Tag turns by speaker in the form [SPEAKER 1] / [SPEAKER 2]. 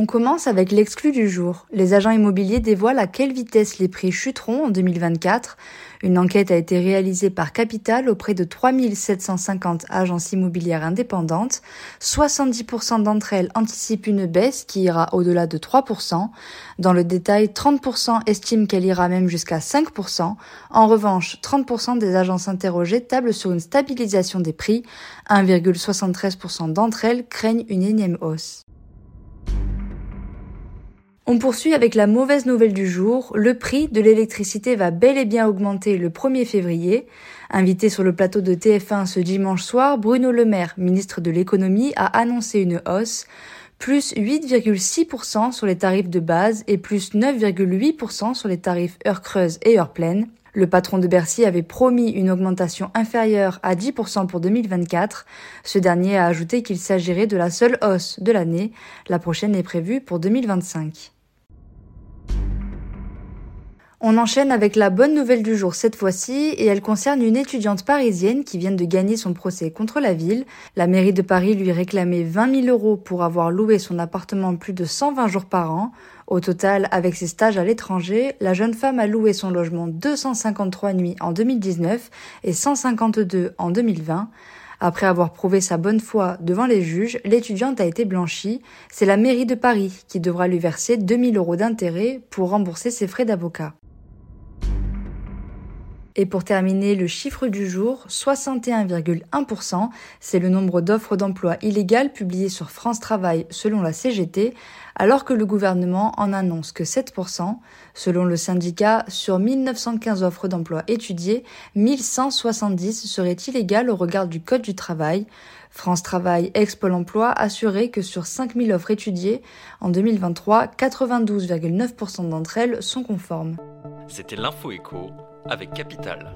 [SPEAKER 1] On commence avec l'exclu du jour. Les agents immobiliers dévoilent à quelle vitesse les prix chuteront en 2024. Une enquête a été réalisée par Capital auprès de 3750 agences immobilières indépendantes. 70% d'entre elles anticipent une baisse qui ira au-delà de 3%. Dans le détail, 30% estiment qu'elle ira même jusqu'à 5%. En revanche, 30% des agences interrogées tablent sur une stabilisation des prix. 1,73% d'entre elles craignent une énième hausse. On poursuit avec la mauvaise nouvelle du jour. Le prix de l'électricité va bel et bien augmenter le 1er février. Invité sur le plateau de TF1 ce dimanche soir, Bruno Le Maire, ministre de l'économie, a annoncé une hausse plus 8,6% sur les tarifs de base et plus 9,8% sur les tarifs heure creuse et heure pleine. Le patron de Bercy avait promis une augmentation inférieure à 10% pour 2024. Ce dernier a ajouté qu'il s'agirait de la seule hausse de l'année. La prochaine est prévue pour 2025. On enchaîne avec la bonne nouvelle du jour cette fois-ci et elle concerne une étudiante parisienne qui vient de gagner son procès contre la ville. La mairie de Paris lui réclamait 20 000 euros pour avoir loué son appartement plus de 120 jours par an. Au total, avec ses stages à l'étranger, la jeune femme a loué son logement 253 nuits en 2019 et 152 en 2020. Après avoir prouvé sa bonne foi devant les juges, l'étudiante a été blanchie. C'est la mairie de Paris qui devra lui verser 2000 euros d'intérêt pour rembourser ses frais d'avocat. Et pour terminer, le chiffre du jour, 61,1%, c'est le nombre d'offres d'emploi illégales publiées sur France Travail selon la CGT, alors que le gouvernement en annonce que 7%. Selon le syndicat, sur 1915 offres d'emploi étudiées, 1170 seraient illégales au regard du Code du travail. France Travail ex-Pôle emploi assurait que sur 5000 offres étudiées en 2023, 92,9% d'entre elles sont conformes.
[SPEAKER 2] C'était l'info écho avec Capital.